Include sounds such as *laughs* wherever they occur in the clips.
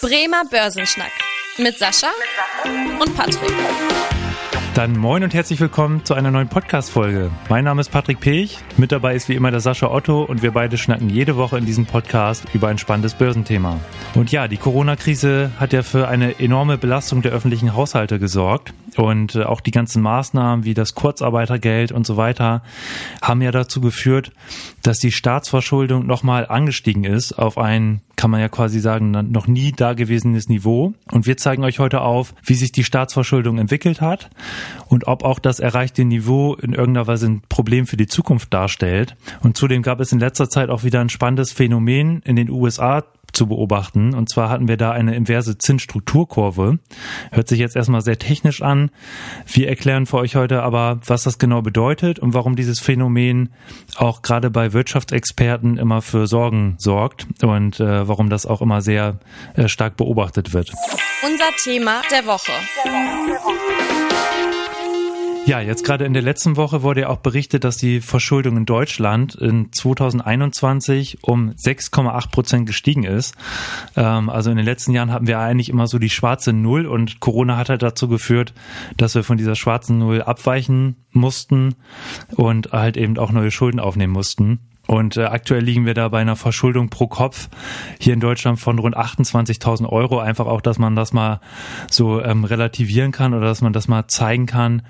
Bremer Börsenschnack mit Sascha und Patrick. Dann moin und herzlich willkommen zu einer neuen Podcast-Folge. Mein Name ist Patrick Pech, mit dabei ist wie immer der Sascha Otto und wir beide schnacken jede Woche in diesem Podcast über ein spannendes Börsenthema. Und ja, die Corona-Krise hat ja für eine enorme Belastung der öffentlichen Haushalte gesorgt und äh, auch die ganzen Maßnahmen wie das Kurzarbeitergeld und so weiter haben ja dazu geführt, dass die Staatsverschuldung nochmal angestiegen ist auf ein, kann man ja quasi sagen, noch nie dagewesenes Niveau. Und wir zeigen euch heute auf, wie sich die Staatsverschuldung entwickelt hat und ob auch das erreichte Niveau in irgendeiner Weise ein Problem für die Zukunft darstellt. Und zudem gab es in letzter Zeit auch wieder ein spannendes Phänomen in den USA, zu beobachten. Und zwar hatten wir da eine inverse Zinsstrukturkurve. Hört sich jetzt erstmal sehr technisch an. Wir erklären für euch heute aber, was das genau bedeutet und warum dieses Phänomen auch gerade bei Wirtschaftsexperten immer für Sorgen sorgt und äh, warum das auch immer sehr äh, stark beobachtet wird. Unser Thema der Woche. Der Woche, der Woche. Ja, jetzt gerade in der letzten Woche wurde ja auch berichtet, dass die Verschuldung in Deutschland in 2021 um 6,8 Prozent gestiegen ist. Ähm, also in den letzten Jahren hatten wir eigentlich immer so die schwarze Null und Corona hat halt dazu geführt, dass wir von dieser schwarzen Null abweichen mussten und halt eben auch neue Schulden aufnehmen mussten. Und äh, aktuell liegen wir da bei einer Verschuldung pro Kopf hier in Deutschland von rund 28.000 Euro. Einfach auch, dass man das mal so ähm, relativieren kann oder dass man das mal zeigen kann,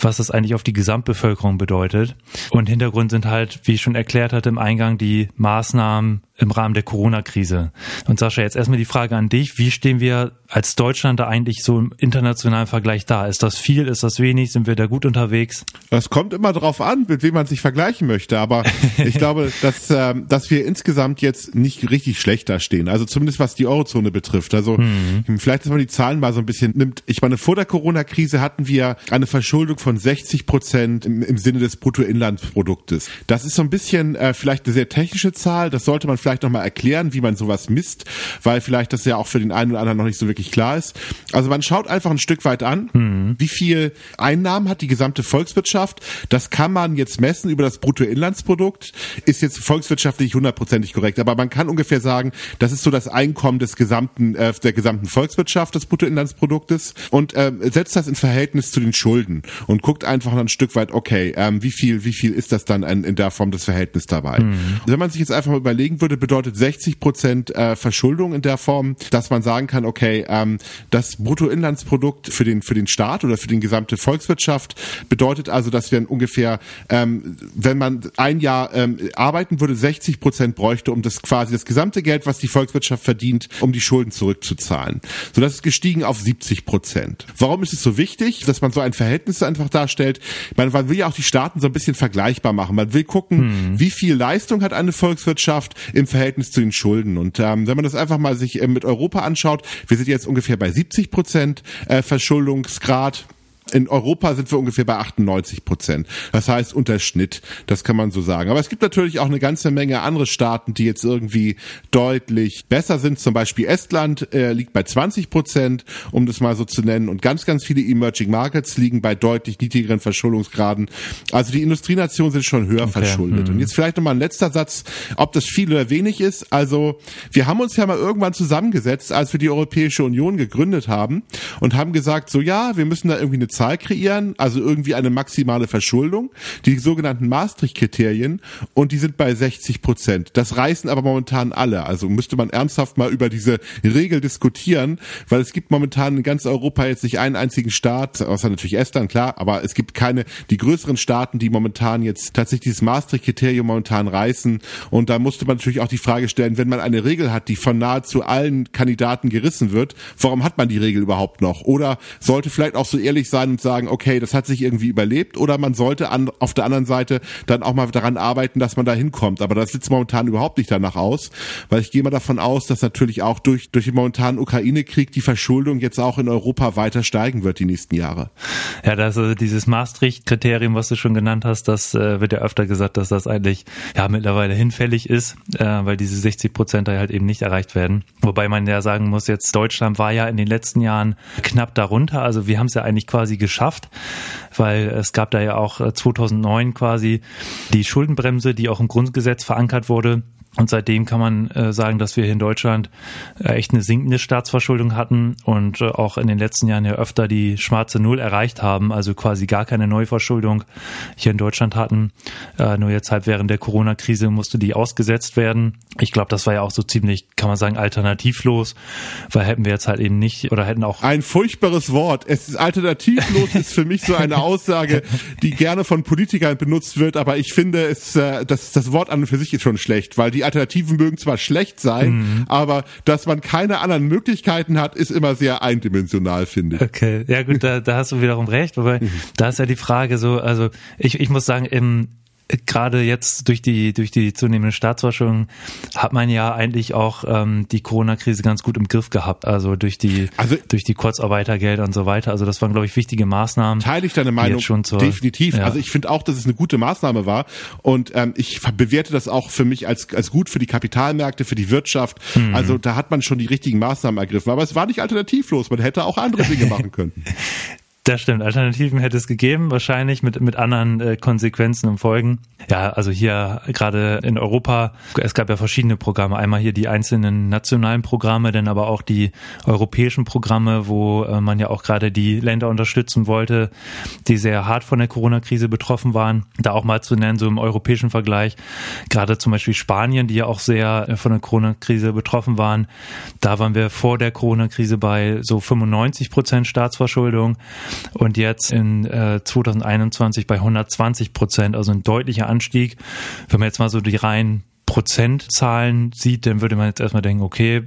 was das eigentlich auf die Gesamtbevölkerung bedeutet. Und Hintergrund sind halt, wie ich schon erklärt hatte im Eingang, die Maßnahmen im Rahmen der Corona-Krise. Und Sascha, jetzt erstmal die Frage an dich. Wie stehen wir als Deutschland da eigentlich so im internationalen Vergleich da? Ist das viel? Ist das wenig? Sind wir da gut unterwegs? Das kommt immer darauf an, mit wem man sich vergleichen möchte. Aber *laughs* ich glaube, dass, äh, dass wir insgesamt jetzt nicht richtig schlecht da stehen. Also zumindest was die Eurozone betrifft. Also mhm. vielleicht, dass man die Zahlen mal so ein bisschen nimmt. Ich meine, vor der Corona-Krise hatten wir eine Verschuldung von 60 Prozent im, im Sinne des Bruttoinlandsproduktes. Das ist so ein bisschen äh, vielleicht eine sehr technische Zahl. Das sollte man vielleicht vielleicht nochmal erklären, wie man sowas misst, weil vielleicht das ja auch für den einen oder anderen noch nicht so wirklich klar ist. Also man schaut einfach ein Stück weit an, mhm. wie viel Einnahmen hat die gesamte Volkswirtschaft. Das kann man jetzt messen über das Bruttoinlandsprodukt. Ist jetzt volkswirtschaftlich hundertprozentig korrekt, aber man kann ungefähr sagen, das ist so das Einkommen des gesamten, äh, der gesamten Volkswirtschaft des Bruttoinlandsproduktes und äh, setzt das in Verhältnis zu den Schulden und guckt einfach ein Stück weit, okay, ähm, wie viel, wie viel ist das dann in, in der Form des Verhältnisses dabei? Mhm. Wenn man sich jetzt einfach mal überlegen würde, bedeutet 60 Prozent äh, Verschuldung in der Form, dass man sagen kann, okay, ähm, das Bruttoinlandsprodukt für den für den Staat oder für die gesamte Volkswirtschaft bedeutet also, dass wir ungefähr, ähm, wenn man ein Jahr ähm, arbeiten würde, 60 Prozent bräuchte, um das quasi das gesamte Geld, was die Volkswirtschaft verdient, um die Schulden zurückzuzahlen. So, das ist gestiegen auf 70 Prozent. Warum ist es so wichtig, dass man so ein Verhältnis einfach darstellt? Meine, man will ja auch die Staaten so ein bisschen vergleichbar machen. Man will gucken, hm. wie viel Leistung hat eine Volkswirtschaft im Verhältnis zu den Schulden. Und ähm, wenn man das einfach mal sich äh, mit Europa anschaut, wir sind jetzt ungefähr bei 70 Prozent äh, Verschuldungsgrad in Europa sind wir ungefähr bei 98 Prozent. Das heißt unter Schnitt, das kann man so sagen. Aber es gibt natürlich auch eine ganze Menge andere Staaten, die jetzt irgendwie deutlich besser sind. Zum Beispiel Estland äh, liegt bei 20 Prozent, um das mal so zu nennen. Und ganz, ganz viele Emerging Markets liegen bei deutlich niedrigeren Verschuldungsgraden. Also die Industrienationen sind schon höher okay. verschuldet. Mhm. Und jetzt vielleicht nochmal ein letzter Satz, ob das viel oder wenig ist. Also wir haben uns ja mal irgendwann zusammengesetzt, als wir die Europäische Union gegründet haben und haben gesagt, so ja, wir müssen da irgendwie eine Zahl kreieren, also irgendwie eine maximale Verschuldung, die sogenannten Maastricht-Kriterien, und die sind bei 60 Prozent. Das reißen aber momentan alle. Also müsste man ernsthaft mal über diese Regel diskutieren, weil es gibt momentan in ganz Europa jetzt nicht einen einzigen Staat, außer natürlich Estland, klar, aber es gibt keine, die größeren Staaten, die momentan jetzt tatsächlich dieses Maastricht-Kriterium momentan reißen. Und da musste man natürlich auch die Frage stellen, wenn man eine Regel hat, die von nahezu allen Kandidaten gerissen wird, warum hat man die Regel überhaupt noch? Oder sollte vielleicht auch so ehrlich sein, und sagen, okay, das hat sich irgendwie überlebt oder man sollte an, auf der anderen Seite dann auch mal daran arbeiten, dass man da hinkommt. Aber das sieht momentan überhaupt nicht danach aus, weil ich gehe mal davon aus, dass natürlich auch durch, durch den momentanen Ukraine-Krieg die Verschuldung jetzt auch in Europa weiter steigen wird die nächsten Jahre. Ja, das also dieses Maastricht-Kriterium, was du schon genannt hast, das äh, wird ja öfter gesagt, dass das eigentlich ja mittlerweile hinfällig ist, äh, weil diese 60 Prozent da halt eben nicht erreicht werden. Wobei man ja sagen muss, jetzt Deutschland war ja in den letzten Jahren knapp darunter. Also wir haben es ja eigentlich quasi geschafft, weil es gab da ja auch 2009 äh, quasi die Schuldenbremse, die auch im Grundgesetz verankert wurde Und seitdem kann man äh, sagen, dass wir hier in Deutschland äh, echt eine sinkende Staatsverschuldung hatten und äh, auch in den letzten Jahren ja öfter die schwarze Null erreicht haben, also quasi gar keine Neuverschuldung hier in Deutschland hatten. Äh, nur jetzt halt während der Corona-Krise musste die ausgesetzt werden. Ich glaube, das war ja auch so ziemlich, kann man sagen, alternativlos, weil hätten wir jetzt halt eben nicht oder hätten auch. Ein furchtbares Wort. Es ist alternativlos, *laughs* ist für mich so eine Aussage, die gerne von Politikern benutzt wird, aber ich finde, es, äh, das, das Wort an und für sich ist schon schlecht, weil die die Alternativen mögen zwar schlecht sein, mhm. aber dass man keine anderen Möglichkeiten hat, ist immer sehr eindimensional, finde ich. Okay, ja gut, da, da hast du wiederum recht, aber mhm. da ist ja die Frage so, also ich, ich muss sagen, im gerade jetzt durch die durch die zunehmende Staatsforschung hat man ja eigentlich auch ähm, die Corona-Krise ganz gut im Griff gehabt. Also durch die also, durch die Kurzarbeitergelder und so weiter. Also das waren glaube ich wichtige Maßnahmen. Teile ich deine Meinung schon zur, definitiv. Ja. Also ich finde auch, dass es eine gute Maßnahme war und ähm, ich bewerte das auch für mich als als gut für die Kapitalmärkte, für die Wirtschaft. Mhm. Also da hat man schon die richtigen Maßnahmen ergriffen. Aber es war nicht alternativlos. Man hätte auch andere Dinge *laughs* machen können. Das stimmt. Alternativen hätte es gegeben, wahrscheinlich mit, mit anderen äh, Konsequenzen und Folgen. Ja, also hier gerade in Europa, es gab ja verschiedene Programme. Einmal hier die einzelnen nationalen Programme, dann aber auch die europäischen Programme, wo äh, man ja auch gerade die Länder unterstützen wollte, die sehr hart von der Corona-Krise betroffen waren. Da auch mal zu nennen, so im europäischen Vergleich. Gerade zum Beispiel Spanien, die ja auch sehr äh, von der Corona-Krise betroffen waren. Da waren wir vor der Corona-Krise bei so 95 Prozent Staatsverschuldung und jetzt in äh, 2021 bei 120 Prozent, also ein deutlicher Anstieg. Wenn man jetzt mal so die reinen Prozentzahlen sieht, dann würde man jetzt erstmal denken, okay,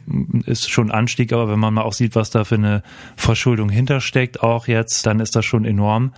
ist schon Anstieg, aber wenn man mal auch sieht, was da für eine Verschuldung hintersteckt, auch jetzt, dann ist das schon enorm.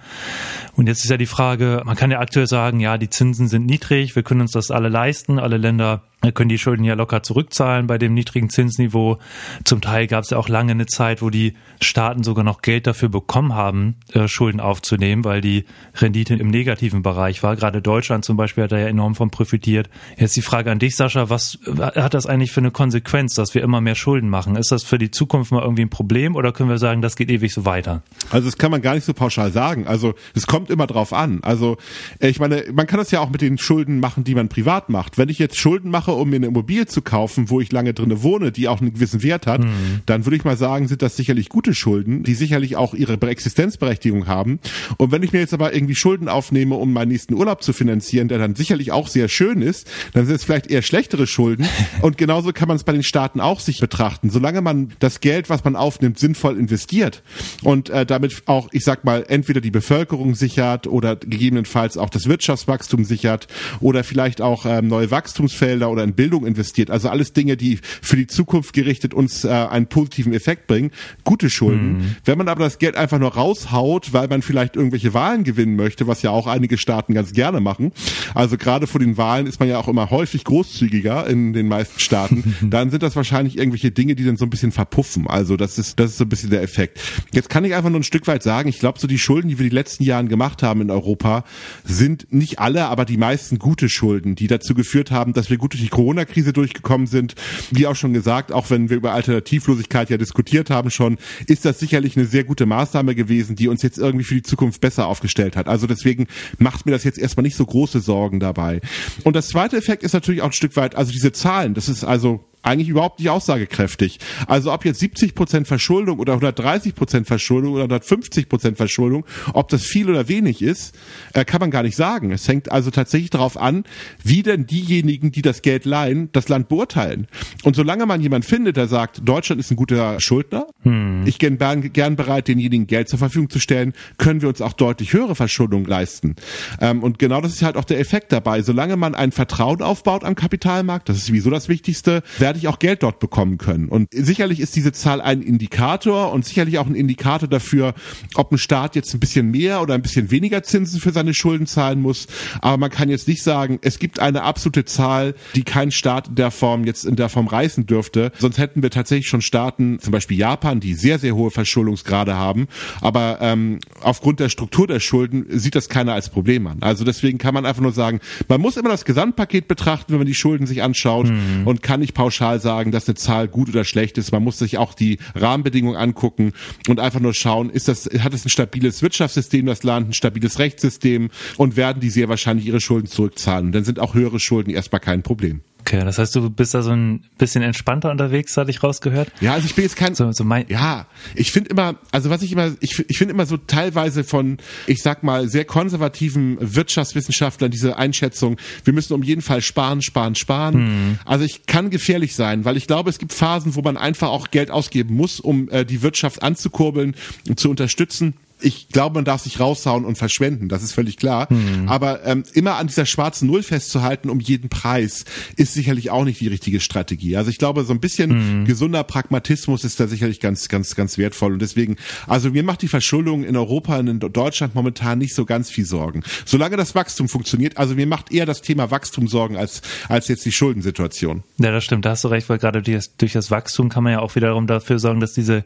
Und jetzt ist ja die Frage, man kann ja aktuell sagen, ja, die Zinsen sind niedrig, wir können uns das alle leisten, alle Länder können die Schulden ja locker zurückzahlen bei dem niedrigen Zinsniveau. Zum Teil gab es ja auch lange eine Zeit, wo die Staaten sogar noch Geld dafür bekommen haben, äh, Schulden aufzunehmen, weil die Rendite im negativen Bereich war. Gerade Deutschland zum Beispiel hat da ja enorm von profitiert. Jetzt die Frage an dich, Sascha, was hat das eigentlich für eine Konsequenz, dass wir immer mehr Schulden machen? Ist das für die Zukunft mal irgendwie ein Problem oder können wir sagen, das geht ewig so weiter? Also das kann man gar nicht so pauschal sagen. Also es kommt immer drauf an. Also ich meine, man kann das ja auch mit den Schulden machen, die man privat macht. Wenn ich jetzt Schulden mache, um mir eine Immobilie zu kaufen, wo ich lange drinne wohne, die auch einen gewissen Wert hat, mhm. dann würde ich mal sagen, sind das sicherlich gute Schulden, die sicherlich auch ihre Existenzberechtigung haben. Und wenn ich mir jetzt aber irgendwie Schulden aufnehme, um meinen nächsten Urlaub zu finanzieren, der dann sicherlich auch sehr schön ist, dann sind es vielleicht eher schlechtere Schulden. *laughs* Und genauso kann man es bei den Staaten auch sich betrachten. Solange man das Geld, was man aufnimmt, sinnvoll investiert und äh, damit auch, ich sag mal, entweder die Bevölkerung sichert oder gegebenenfalls auch das Wirtschaftswachstum sichert oder vielleicht auch ähm, neue Wachstumsfelder oder in Bildung investiert. Also alles Dinge, die für die Zukunft gerichtet uns äh, einen positiven Effekt bringen. Gute Schulden. Mhm. Wenn man aber das Geld einfach nur raushaut, weil man vielleicht irgendwelche Wahlen gewinnen möchte, was ja auch einige Staaten ganz gerne machen. Also gerade vor den Wahlen ist man ja auch immer häufig großzügiger in den meisten Staaten. *laughs* dann sind das wahrscheinlich irgendwelche Dinge, die dann so ein bisschen verpuffen. Also das ist, das ist so ein bisschen der Effekt. Jetzt kann ich einfach nur ein Stück weit sagen, ich glaube, so die Schulden, die wir die letzten Jahren gemacht haben in Europa, sind nicht alle, aber die meisten gute Schulden, die dazu geführt haben, dass wir gut durch die Corona-Krise durchgekommen sind. Wie auch schon gesagt, auch wenn wir über Alternativlosigkeit ja diskutiert haben schon, ist das sicherlich eine sehr gute Maßnahme gewesen, die uns jetzt irgendwie für die Zukunft besser aufgestellt hat. Also deswegen macht mir das jetzt erstmal nicht so große Sorgen dabei. Und das zweite Effekt ist natürlich auch ein Stück weit, also diese Zahlen, das ist also eigentlich überhaupt nicht aussagekräftig. Also ob jetzt 70 Prozent Verschuldung oder 130 Prozent Verschuldung oder 150 Prozent Verschuldung, ob das viel oder wenig ist, äh, kann man gar nicht sagen. Es hängt also tatsächlich darauf an, wie denn diejenigen, die das Geld leihen, das Land beurteilen. Und solange man jemand findet, der sagt, Deutschland ist ein guter Schuldner, hm. ich bin gern, gern bereit, denjenigen Geld zur Verfügung zu stellen, können wir uns auch deutlich höhere Verschuldung leisten. Ähm, und genau das ist halt auch der Effekt dabei. Solange man ein Vertrauen aufbaut am Kapitalmarkt, das ist sowieso das Wichtigste, werde ich auch Geld dort bekommen können. Und sicherlich ist diese Zahl ein Indikator und sicherlich auch ein Indikator dafür, ob ein Staat jetzt ein bisschen mehr oder ein bisschen weniger Zinsen für seine Schulden zahlen muss. Aber man kann jetzt nicht sagen, es gibt eine absolute Zahl, die kein Staat in der Form jetzt in der Form reißen dürfte. Sonst hätten wir tatsächlich schon Staaten, zum Beispiel Japan, die sehr, sehr hohe Verschuldungsgrade haben. Aber ähm, aufgrund der Struktur der Schulden sieht das keiner als Problem an. Also deswegen kann man einfach nur sagen, man muss immer das Gesamtpaket betrachten, wenn man die Schulden sich anschaut mhm. und kann nicht pauschal pauschal sagen, dass eine Zahl gut oder schlecht ist. Man muss sich auch die Rahmenbedingungen angucken und einfach nur schauen, ist das, hat es ein stabiles Wirtschaftssystem, das Land, ein stabiles Rechtssystem und werden die sehr wahrscheinlich ihre Schulden zurückzahlen. Dann sind auch höhere Schulden erstmal kein Problem. Okay, das heißt, du bist da so ein bisschen entspannter unterwegs, hatte ich rausgehört. Ja, also ich bin jetzt kein. So, so mein ja, ich finde immer, also was ich immer, ich, ich finde immer so teilweise von, ich sag mal, sehr konservativen Wirtschaftswissenschaftlern diese Einschätzung, wir müssen um jeden Fall sparen, sparen, sparen. Hm. Also ich kann gefährlich sein, weil ich glaube, es gibt Phasen, wo man einfach auch Geld ausgeben muss, um äh, die Wirtschaft anzukurbeln und zu unterstützen ich glaube, man darf sich raushauen und verschwenden, das ist völlig klar. Mhm. Aber ähm, immer an dieser schwarzen Null festzuhalten um jeden Preis ist sicherlich auch nicht die richtige Strategie. Also ich glaube, so ein bisschen mhm. gesunder Pragmatismus ist da sicherlich ganz, ganz, ganz wertvoll. Und deswegen, also mir macht die Verschuldung in Europa und in Deutschland momentan nicht so ganz viel Sorgen. Solange das Wachstum funktioniert, also mir macht eher das Thema Wachstum Sorgen als, als jetzt die Schuldensituation. Ja, das stimmt, da hast du recht, weil gerade durch das, durch das Wachstum kann man ja auch wiederum dafür sorgen, dass diese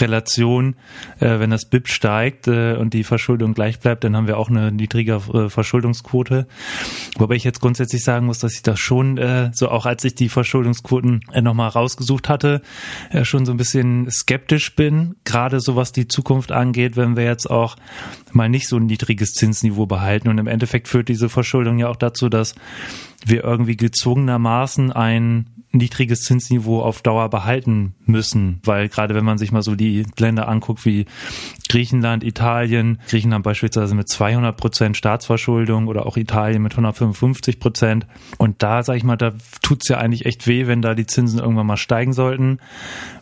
Relation, äh, wenn das BIP steigt, steigt äh, und die Verschuldung gleich bleibt, dann haben wir auch eine niedrige äh, Verschuldungsquote. Wobei ich jetzt grundsätzlich sagen muss, dass ich da schon, äh, so auch als ich die Verschuldungsquoten äh, nochmal rausgesucht hatte, äh, schon so ein bisschen skeptisch bin, gerade so was die Zukunft angeht, wenn wir jetzt auch mal nicht so ein niedriges Zinsniveau behalten. Und im Endeffekt führt diese Verschuldung ja auch dazu, dass wir irgendwie gezwungenermaßen ein niedriges Zinsniveau auf Dauer behalten müssen, weil gerade wenn man sich mal so die Länder anguckt wie Griechenland, Italien, Griechenland beispielsweise mit 200 Prozent Staatsverschuldung oder auch Italien mit 155 Prozent und da sage ich mal, da tut's ja eigentlich echt weh, wenn da die Zinsen irgendwann mal steigen sollten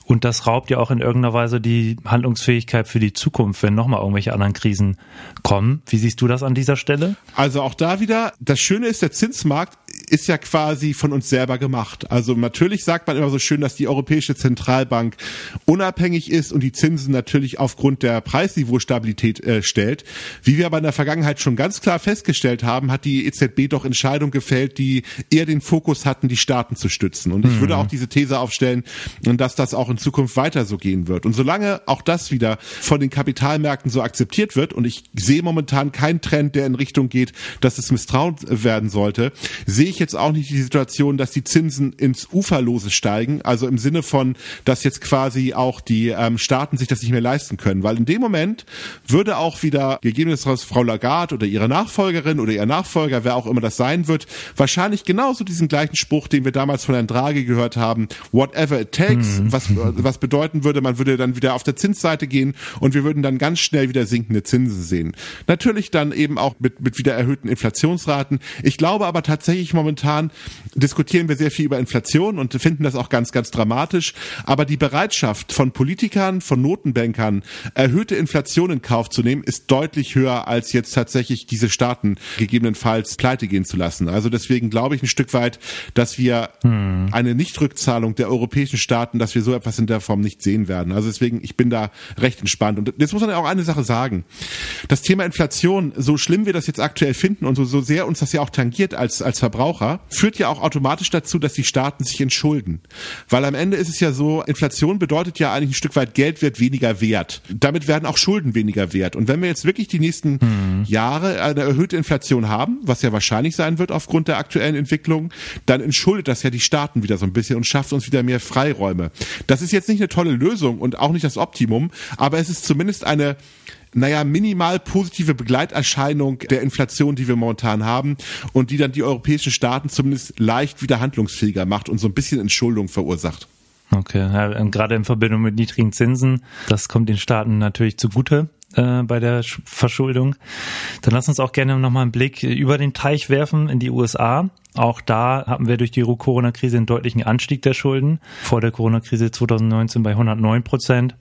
und das raubt ja auch in irgendeiner Weise die Handlungsfähigkeit für die Zukunft, wenn nochmal irgendwelche anderen Krisen kommen. Wie siehst du das an dieser Stelle? Also auch da wieder, das Schöne ist, der Zinsmarkt ist ja quasi von uns selber gemacht. Also natürlich sagt man immer so schön, dass die Europäische Zentralbank unabhängig ist und die Zinsen natürlich aufgrund der Preisniveaustabilität äh, stellt. Wie wir aber in der Vergangenheit schon ganz klar festgestellt haben, hat die EZB doch Entscheidungen gefällt, die eher den Fokus hatten, die Staaten zu stützen. Und ich mhm. würde auch diese These aufstellen, dass das auch in Zukunft weiter so gehen wird. Und solange auch das wieder von den Kapitalmärkten so akzeptiert wird, und ich sehe momentan keinen Trend, der in Richtung geht, dass es misstraut werden sollte, sehe ich jetzt auch nicht die Situation, dass die Zinsen ins Uferlose steigen, also im Sinne von, dass jetzt quasi auch die ähm, Staaten sich das nicht mehr leisten können, weil in dem Moment würde auch wieder gegebenenfalls Frau Lagarde oder ihre Nachfolgerin oder ihr Nachfolger, wer auch immer das sein wird, wahrscheinlich genauso diesen gleichen Spruch, den wir damals von Herrn Draghi gehört haben, whatever it takes, mhm. was, was bedeuten würde, man würde dann wieder auf der Zinsseite gehen und wir würden dann ganz schnell wieder sinkende Zinsen sehen. Natürlich dann eben auch mit, mit wieder erhöhten Inflationsraten. Ich glaube aber tatsächlich momentan momentan diskutieren wir sehr viel über Inflation und finden das auch ganz, ganz dramatisch. Aber die Bereitschaft von Politikern, von Notenbankern, erhöhte Inflation in Kauf zu nehmen, ist deutlich höher, als jetzt tatsächlich diese Staaten gegebenenfalls pleite gehen zu lassen. Also deswegen glaube ich ein Stück weit, dass wir hm. eine Nichtrückzahlung der europäischen Staaten, dass wir so etwas in der Form nicht sehen werden. Also deswegen, ich bin da recht entspannt. Und jetzt muss man ja auch eine Sache sagen. Das Thema Inflation, so schlimm wir das jetzt aktuell finden und so, so sehr uns das ja auch tangiert als, als Verbraucher, Verbraucher führt ja auch automatisch dazu, dass die Staaten sich entschulden. Weil am Ende ist es ja so, Inflation bedeutet ja eigentlich ein Stück weit Geld wird weniger wert. Damit werden auch Schulden weniger wert. Und wenn wir jetzt wirklich die nächsten mhm. Jahre eine erhöhte Inflation haben, was ja wahrscheinlich sein wird aufgrund der aktuellen Entwicklung, dann entschuldet das ja die Staaten wieder so ein bisschen und schafft uns wieder mehr Freiräume. Das ist jetzt nicht eine tolle Lösung und auch nicht das Optimum, aber es ist zumindest eine naja, minimal positive Begleiterscheinung der Inflation, die wir momentan haben und die dann die europäischen Staaten zumindest leicht wieder handlungsfähiger macht und so ein bisschen Entschuldung verursacht. Okay, ja, gerade in Verbindung mit niedrigen Zinsen, das kommt den Staaten natürlich zugute äh, bei der Verschuldung. Dann lass uns auch gerne nochmal einen Blick über den Teich werfen in die USA. Auch da haben wir durch die Corona-Krise einen deutlichen Anstieg der Schulden. Vor der Corona-Krise 2019 bei 109 Prozent.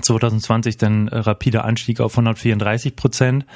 2020 dann äh, rapider Anstieg auf 134 Prozent.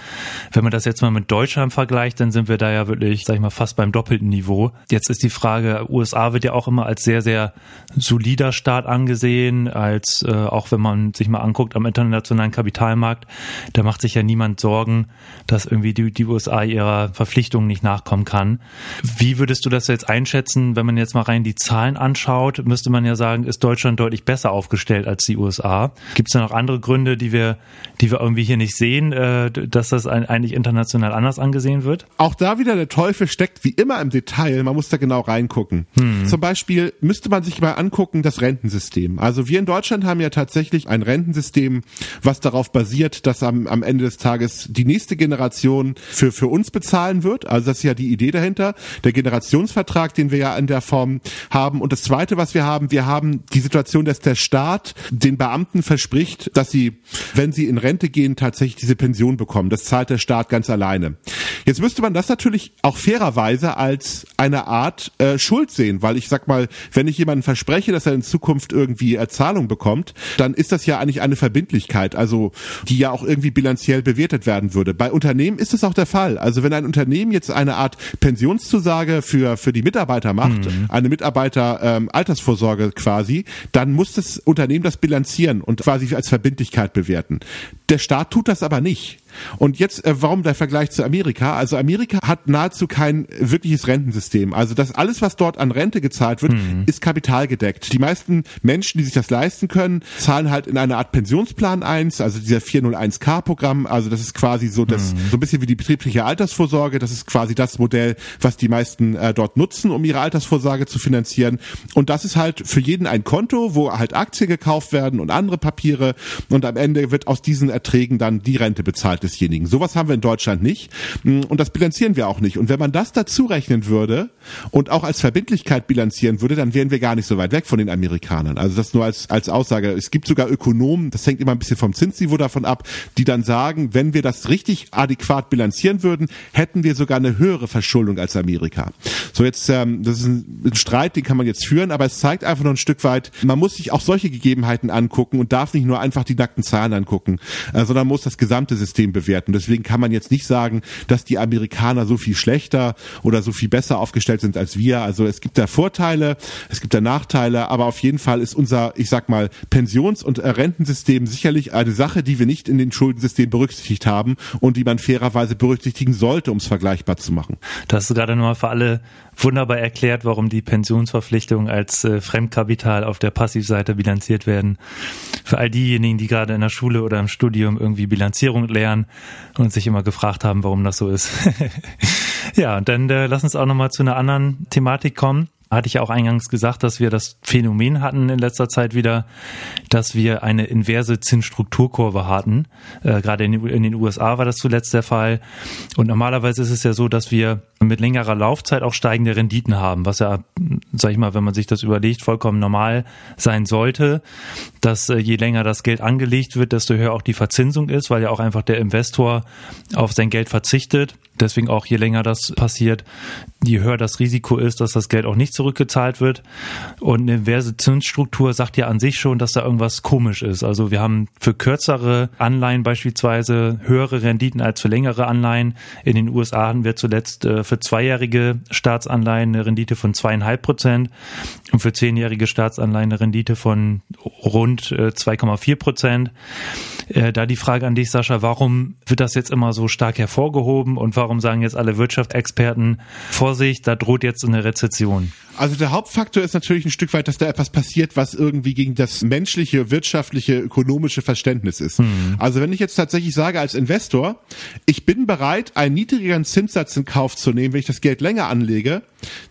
Wenn man das jetzt mal mit Deutschland vergleicht, dann sind wir da ja wirklich, sag ich mal, fast beim doppelten Niveau. Jetzt ist die Frage, USA wird ja auch immer als sehr, sehr solider Staat angesehen, als äh, auch wenn man sich mal anguckt am internationalen Kapitalmarkt, da macht sich ja niemand Sorgen, dass irgendwie die, die USA ihrer Verpflichtungen nicht nachkommen kann. Wie würdest du das jetzt einschätzen, wenn man jetzt mal rein die Zahlen anschaut, müsste man ja sagen, ist Deutschland deutlich besser aufgestellt als die USA. Gibt Gibt es da noch andere Gründe, die wir, die wir irgendwie hier nicht sehen, äh, dass das ein, eigentlich international anders angesehen wird? Auch da wieder der Teufel steckt wie immer im Detail. Man muss da genau reingucken. Hm. Zum Beispiel müsste man sich mal angucken, das Rentensystem. Also wir in Deutschland haben ja tatsächlich ein Rentensystem, was darauf basiert, dass am, am Ende des Tages die nächste Generation für, für uns bezahlen wird. Also das ist ja die Idee dahinter. Der Generationsvertrag, den wir ja in der Form haben. Und das Zweite, was wir haben, wir haben die Situation, dass der Staat den Beamten verspricht, dass sie, wenn sie in Rente gehen, tatsächlich diese Pension bekommen. Das zahlt der Staat ganz alleine. Jetzt müsste man das natürlich auch fairerweise als eine Art äh, Schuld sehen, weil ich sag mal, wenn ich jemandem verspreche, dass er in Zukunft irgendwie Zahlung bekommt, dann ist das ja eigentlich eine Verbindlichkeit, also die ja auch irgendwie bilanziell bewertet werden würde. Bei Unternehmen ist es auch der Fall. Also wenn ein Unternehmen jetzt eine Art Pensionszusage für für die Mitarbeiter macht, mhm. eine Mitarbeiter ähm, Altersvorsorge quasi, dann muss das Unternehmen das bilanzieren und quasi als Verbindlichkeit bewerten. Der Staat tut das aber nicht. Und jetzt, äh, warum der Vergleich zu Amerika? Also Amerika hat nahezu kein wirkliches Rentensystem. Also das alles, was dort an Rente gezahlt wird, mhm. ist kapitalgedeckt. Die meisten Menschen, die sich das leisten können, zahlen halt in eine Art Pensionsplan eins, also dieser 401k-Programm. Also das ist quasi so das, mhm. so ein bisschen wie die betriebliche Altersvorsorge. Das ist quasi das Modell, was die meisten äh, dort nutzen, um ihre Altersvorsorge zu finanzieren. Und das ist halt für jeden ein Konto, wo halt Aktien gekauft werden und andere Papiere. Und am Ende wird aus diesen Erträgen dann die Rente bezahlt desjenigen. Sowas haben wir in Deutschland nicht mm, und das bilanzieren wir auch nicht. Und wenn man das dazu rechnen würde und auch als Verbindlichkeit bilanzieren würde, dann wären wir gar nicht so weit weg von den Amerikanern. Also das nur als, als Aussage. Es gibt sogar Ökonomen, das hängt immer ein bisschen vom Zinsniveau davon ab, die dann sagen, wenn wir das richtig adäquat bilanzieren würden, hätten wir sogar eine höhere Verschuldung als Amerika. So jetzt, ähm, das ist ein, ein Streit, den kann man jetzt führen, aber es zeigt einfach nur ein Stück weit, man muss sich auch solche Gegebenheiten angucken und darf nicht nur einfach die nackten Zahlen angucken, äh, sondern muss das gesamte System bewerten. Deswegen kann man jetzt nicht sagen, dass die Amerikaner so viel schlechter oder so viel besser aufgestellt sind als wir. Also es gibt da Vorteile, es gibt da Nachteile, aber auf jeden Fall ist unser, ich sag mal, Pensions- und Rentensystem sicherlich eine Sache, die wir nicht in den Schuldensystem berücksichtigt haben und die man fairerweise berücksichtigen sollte, um es vergleichbar zu machen. Das ist gerade nochmal für alle wunderbar erklärt, warum die Pensionsverpflichtungen als äh, Fremdkapital auf der Passivseite bilanziert werden. Für all diejenigen, die gerade in der Schule oder im Studium irgendwie Bilanzierung lernen und sich immer gefragt haben, warum das so ist. *laughs* ja, und dann äh, lass uns auch nochmal zu einer anderen Thematik kommen hatte ich ja auch eingangs gesagt, dass wir das Phänomen hatten in letzter Zeit wieder, dass wir eine inverse Zinsstrukturkurve hatten. Äh, gerade in, in, den USA war das zuletzt der Fall. Und normalerweise ist es ja so, dass wir mit längerer Laufzeit auch steigende Renditen haben, was ja, sag ich mal, wenn man sich das überlegt, vollkommen normal sein sollte, dass äh, je länger das Geld angelegt wird, desto höher auch die Verzinsung ist, weil ja auch einfach der Investor auf sein Geld verzichtet. Deswegen auch je länger das passiert, je höher das Risiko ist, dass das Geld auch nicht zurückgezahlt wird. Und eine inverse Zinsstruktur sagt ja an sich schon, dass da irgendwas komisch ist. Also wir haben für kürzere Anleihen beispielsweise höhere Renditen als für längere Anleihen. In den USA hatten wir zuletzt äh, für zweijährige Staatsanleihen eine Rendite von zweieinhalb Prozent und für zehnjährige Staatsanleihen eine Rendite von rund 2,4 äh, Prozent. Äh, da die Frage an dich, Sascha, warum wird das jetzt immer so stark hervorgehoben und warum sagen jetzt alle Wirtschaftsexperten, Vorsicht, da droht jetzt eine Rezession? Also der Hauptfaktor ist natürlich ein Stück weit, dass da etwas passiert, was irgendwie gegen das menschliche, wirtschaftliche, ökonomische Verständnis ist. Mhm. Also wenn ich jetzt tatsächlich sage als Investor, ich bin bereit, einen niedrigeren Zinssatz in Kauf zu nehmen, wenn ich das Geld länger anlege,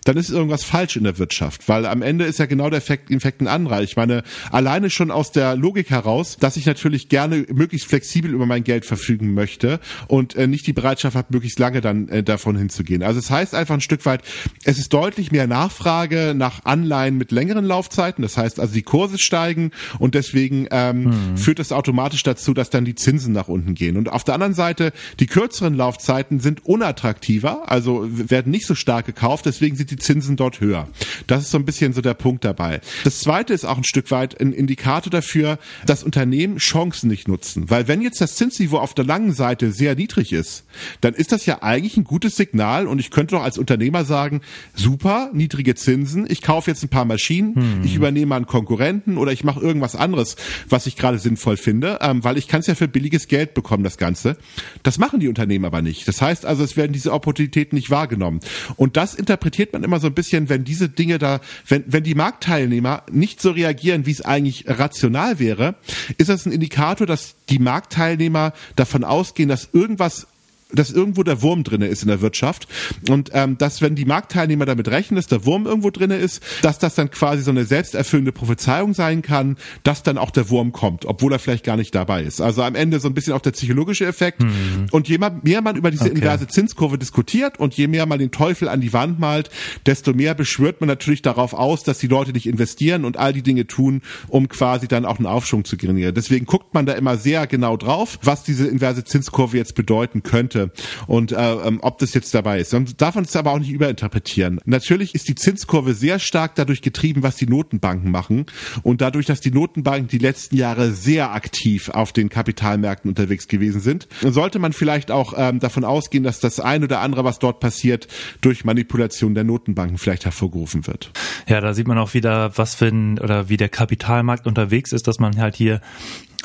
dann ist irgendwas falsch in der Wirtschaft, weil am Ende ist ja genau der Effekt, Effekt ein anderer. Ich meine, alleine schon aus der Logik heraus, dass ich natürlich gerne möglichst flexibel über mein Geld verfügen möchte und äh, nicht die Bereitschaft habe, möglichst lange dann äh, davon hinzugehen. Also es das heißt einfach ein Stück weit, es ist deutlich mehr Nachfrage nach Anleihen mit längeren Laufzeiten. Das heißt also, die Kurse steigen und deswegen ähm, hm. führt das automatisch dazu, dass dann die Zinsen nach unten gehen. Und auf der anderen Seite, die kürzeren Laufzeiten sind unattraktiver, also werden nicht so stark gekauft, deswegen sind die Zinsen dort höher. Das ist so ein bisschen so der Punkt dabei. Das zweite ist auch ein Stück weit ein Indikator dafür, dass Unternehmen Chancen nicht nutzen. Weil wenn jetzt das Zinsniveau auf der langen Seite sehr niedrig ist, dann ist das ja eigentlich ein gutes Signal und ich könnte doch als Unternehmer sagen, super, niedrige Zinsen, ich kaufe jetzt ein paar Maschinen, hm. ich übernehme einen Konkurrenten oder ich mache irgendwas anderes, was ich gerade sinnvoll finde, ähm, weil ich kann es ja für billiges Geld bekommen, das Ganze. Das machen die Unternehmen aber nicht. Das heißt also, es werden diese Opportunitäten nicht wahrgenommen. Und das interpretiert interpretiert man immer so ein bisschen, wenn diese Dinge da, wenn, wenn die Marktteilnehmer nicht so reagieren, wie es eigentlich rational wäre, ist das ein Indikator, dass die Marktteilnehmer davon ausgehen, dass irgendwas dass irgendwo der Wurm drinne ist in der Wirtschaft und ähm, dass wenn die Marktteilnehmer damit rechnen, dass der Wurm irgendwo drinne ist, dass das dann quasi so eine selbsterfüllende Prophezeiung sein kann, dass dann auch der Wurm kommt, obwohl er vielleicht gar nicht dabei ist. Also am Ende so ein bisschen auch der psychologische Effekt. Mhm. Und je mehr man über diese okay. inverse Zinskurve diskutiert und je mehr man den Teufel an die Wand malt, desto mehr beschwört man natürlich darauf aus, dass die Leute nicht investieren und all die Dinge tun, um quasi dann auch einen Aufschwung zu generieren. Deswegen guckt man da immer sehr genau drauf, was diese inverse Zinskurve jetzt bedeuten könnte und äh, ähm, ob das jetzt dabei ist. Man darf man aber auch nicht überinterpretieren. Natürlich ist die Zinskurve sehr stark dadurch getrieben, was die Notenbanken machen und dadurch, dass die Notenbanken die letzten Jahre sehr aktiv auf den Kapitalmärkten unterwegs gewesen sind, sollte man vielleicht auch ähm, davon ausgehen, dass das ein oder andere, was dort passiert, durch Manipulation der Notenbanken vielleicht hervorgerufen wird. Ja, da sieht man auch wieder, was für ein oder wie der Kapitalmarkt unterwegs ist, dass man halt hier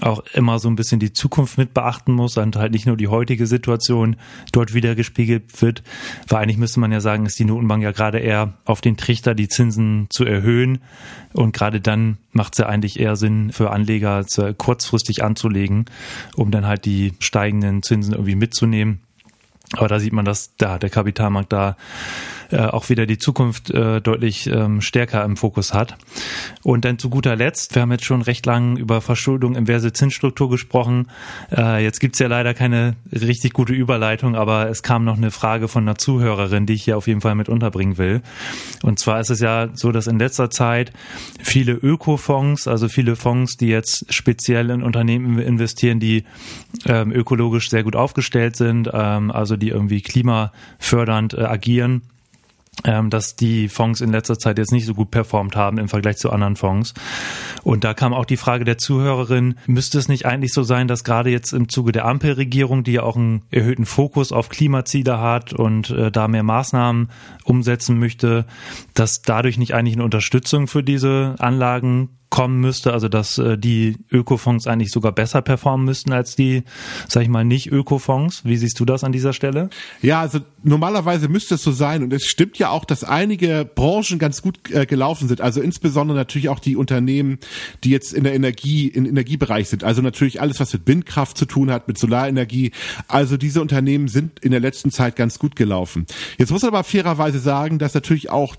auch immer so ein bisschen die Zukunft mit beachten muss und halt nicht nur die heutige Situation dort wieder gespiegelt wird. Weil eigentlich müsste man ja sagen, ist die Notenbank ja gerade eher auf den Trichter, die Zinsen zu erhöhen. Und gerade dann macht es ja eigentlich eher Sinn für Anleger, kurzfristig anzulegen, um dann halt die steigenden Zinsen irgendwie mitzunehmen. Aber da sieht man, dass da der Kapitalmarkt da äh, auch wieder die Zukunft äh, deutlich ähm, stärker im Fokus hat. Und dann zu guter Letzt, wir haben jetzt schon recht lang über Verschuldung, inverse Zinsstruktur gesprochen. Äh, jetzt gibt's ja leider keine richtig gute Überleitung, aber es kam noch eine Frage von einer Zuhörerin, die ich hier auf jeden Fall mit unterbringen will. Und zwar ist es ja so, dass in letzter Zeit viele Ökofonds, also viele Fonds, die jetzt speziell in Unternehmen investieren, die ähm, ökologisch sehr gut aufgestellt sind, ähm, also die irgendwie klimafördernd äh, agieren, ähm, dass die Fonds in letzter Zeit jetzt nicht so gut performt haben im Vergleich zu anderen Fonds. Und da kam auch die Frage der Zuhörerin, müsste es nicht eigentlich so sein, dass gerade jetzt im Zuge der Ampelregierung, die ja auch einen erhöhten Fokus auf Klimaziele hat und äh, da mehr Maßnahmen umsetzen möchte, dass dadurch nicht eigentlich eine Unterstützung für diese Anlagen kommen müsste, also dass äh, die Ökofonds eigentlich sogar besser performen müssten als die, sag ich mal, nicht Ökofonds. Wie siehst du das an dieser Stelle? Ja, also normalerweise müsste es so sein und es stimmt ja auch, dass einige Branchen ganz gut äh, gelaufen sind. Also insbesondere natürlich auch die Unternehmen, die jetzt in der Energie, im Energiebereich sind. Also natürlich alles, was mit Windkraft zu tun hat, mit Solarenergie. Also diese Unternehmen sind in der letzten Zeit ganz gut gelaufen. Jetzt muss man aber fairerweise sagen, dass natürlich auch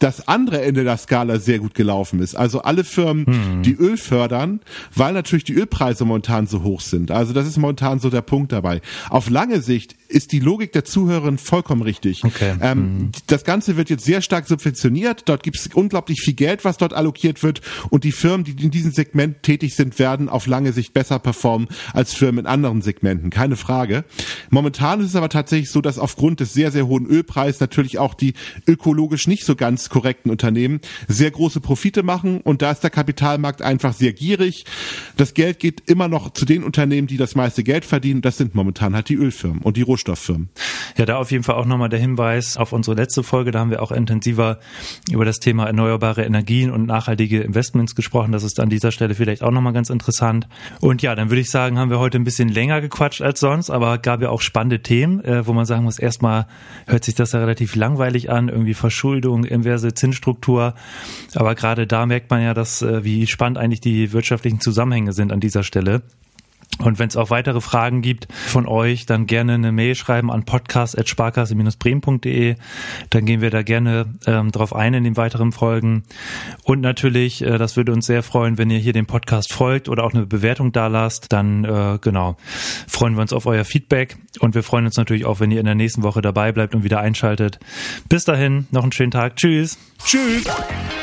das andere Ende der Skala sehr gut gelaufen ist. Also alle Firmen, hm. die Öl fördern, weil natürlich die Ölpreise momentan so hoch sind. Also das ist momentan so der Punkt dabei. Auf lange Sicht ist die Logik der Zuhörerin vollkommen richtig. Okay. Ähm, hm. Das Ganze wird jetzt sehr stark subventioniert. Dort gibt es unglaublich viel Geld, was dort allokiert wird. Und die Firmen, die in diesem Segment tätig sind, werden auf lange Sicht besser performen als Firmen in anderen Segmenten. Keine Frage. Momentan ist es aber tatsächlich so, dass aufgrund des sehr, sehr hohen Ölpreises natürlich auch die ökologisch nicht so ganz korrekten Unternehmen sehr große Profite machen und da ist der Kapitalmarkt einfach sehr gierig. Das Geld geht immer noch zu den Unternehmen, die das meiste Geld verdienen. Das sind momentan halt die Ölfirmen und die Rohstofffirmen. Ja, da auf jeden Fall auch nochmal der Hinweis auf unsere letzte Folge. Da haben wir auch intensiver über das Thema erneuerbare Energien und nachhaltige Investments gesprochen. Das ist an dieser Stelle vielleicht auch nochmal ganz interessant. Und ja, dann würde ich sagen, haben wir heute ein bisschen länger gequatscht als sonst, aber gab ja auch spannende Themen, äh, wo man sagen muss, erstmal hört sich das ja relativ langweilig an, irgendwie Verschuldung, inverse inverse Zinsstruktur. Aber gerade da merkt man ja, dass äh, wie spannend eigentlich die wirtschaftlichen Zusammenhänge sind an dieser Stelle. Und wenn es auch weitere Fragen gibt von euch, dann gerne eine Mail schreiben an podcast.sparkasse-bremen.de. Dann gehen wir da gerne ähm, drauf ein in den weiteren Folgen. Und natürlich, äh, das würde uns sehr freuen, wenn ihr hier den Podcast folgt oder auch eine Bewertung da lasst. Dann äh, genau freuen wir uns auf euer Feedback. Und wir freuen uns natürlich auch, wenn ihr in der nächsten Woche dabei bleibt und wieder einschaltet. Bis dahin, noch einen schönen Tag. Tschüss. Tschüss.